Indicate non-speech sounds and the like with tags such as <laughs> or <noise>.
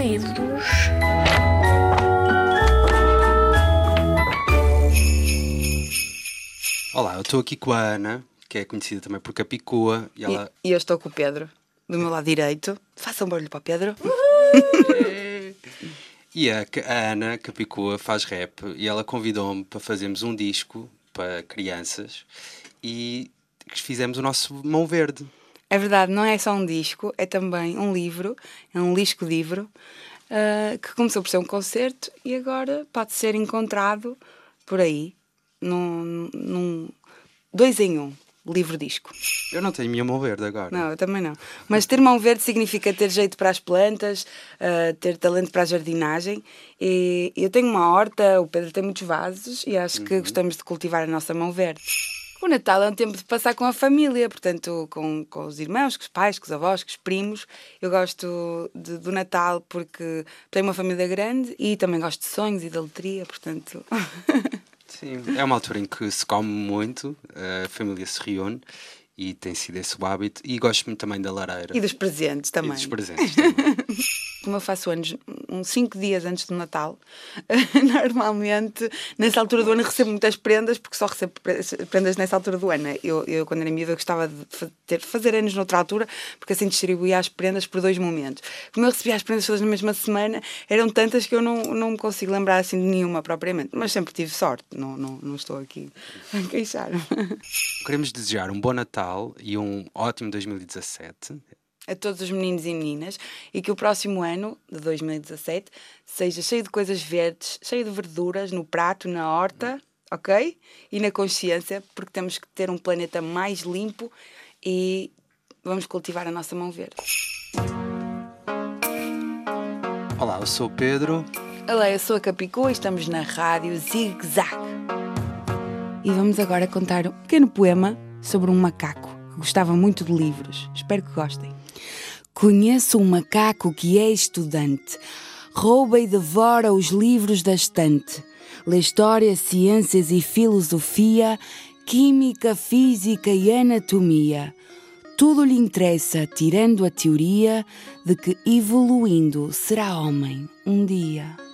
livros. Olá, eu estou aqui com a Ana, que é conhecida também por Capicua, e ela. E, e eu estou com o Pedro, do meu lado direito. Faça um barulho para o Pedro. <laughs> E a, a Ana Capicua faz rap e ela convidou-me para fazermos um disco para crianças e fizemos o nosso Mão Verde. É verdade, não é só um disco, é também um livro, é um disco-livro, uh, que começou por ser um concerto e agora pode ser encontrado por aí, num, num dois em um, livro-disco. Eu não tenho minha mão verde agora. Não, eu também não. Mas ter mão verde significa ter jeito para as plantas, uh, ter talento para a jardinagem. E eu tenho uma horta, o Pedro tem muitos vasos e acho que gostamos de cultivar a nossa mão verde. O Natal é um tempo de passar com a família, portanto, com, com os irmãos, com os pais, com os avós, com os primos. Eu gosto de, do Natal porque tenho uma família grande e também gosto de sonhos e de aletria, portanto. <laughs> Sim, é uma altura em que se come muito, a família se reúne e tem sido esse o hábito. E gosto muito também da lareira. E dos presentes também. E dos presentes também. <laughs> Como eu faço anos uns 5 dias antes do Natal, <laughs> normalmente nessa altura do ano recebo muitas prendas, porque só recebo prendas nessa altura do ano. Eu, eu quando era miúda, gostava de ter, fazer anos noutra altura, porque assim distribuía as prendas por dois momentos. Como eu recebia as prendas todas na mesma semana, eram tantas que eu não, não me consigo lembrar assim de nenhuma propriamente. Mas sempre tive sorte, não, não, não estou aqui <laughs> a queixar. Queremos desejar um bom Natal e um ótimo 2017 a todos os meninos e meninas e que o próximo ano, de 2017, seja cheio de coisas verdes, cheio de verduras no prato, na horta, ok? E na consciência, porque temos que ter um planeta mais limpo e vamos cultivar a nossa mão verde. Olá, eu sou o Pedro. Olá, eu sou a Capicô e estamos na rádio Zig Zag. E vamos agora contar um pequeno poema sobre um macaco gostava muito de livros. Espero que gostem. Conheço um macaco que é estudante, rouba e devora os livros da estante. Lê história, ciências e filosofia, química, física e anatomia. Tudo lhe interessa, tirando a teoria de que evoluindo será homem um dia.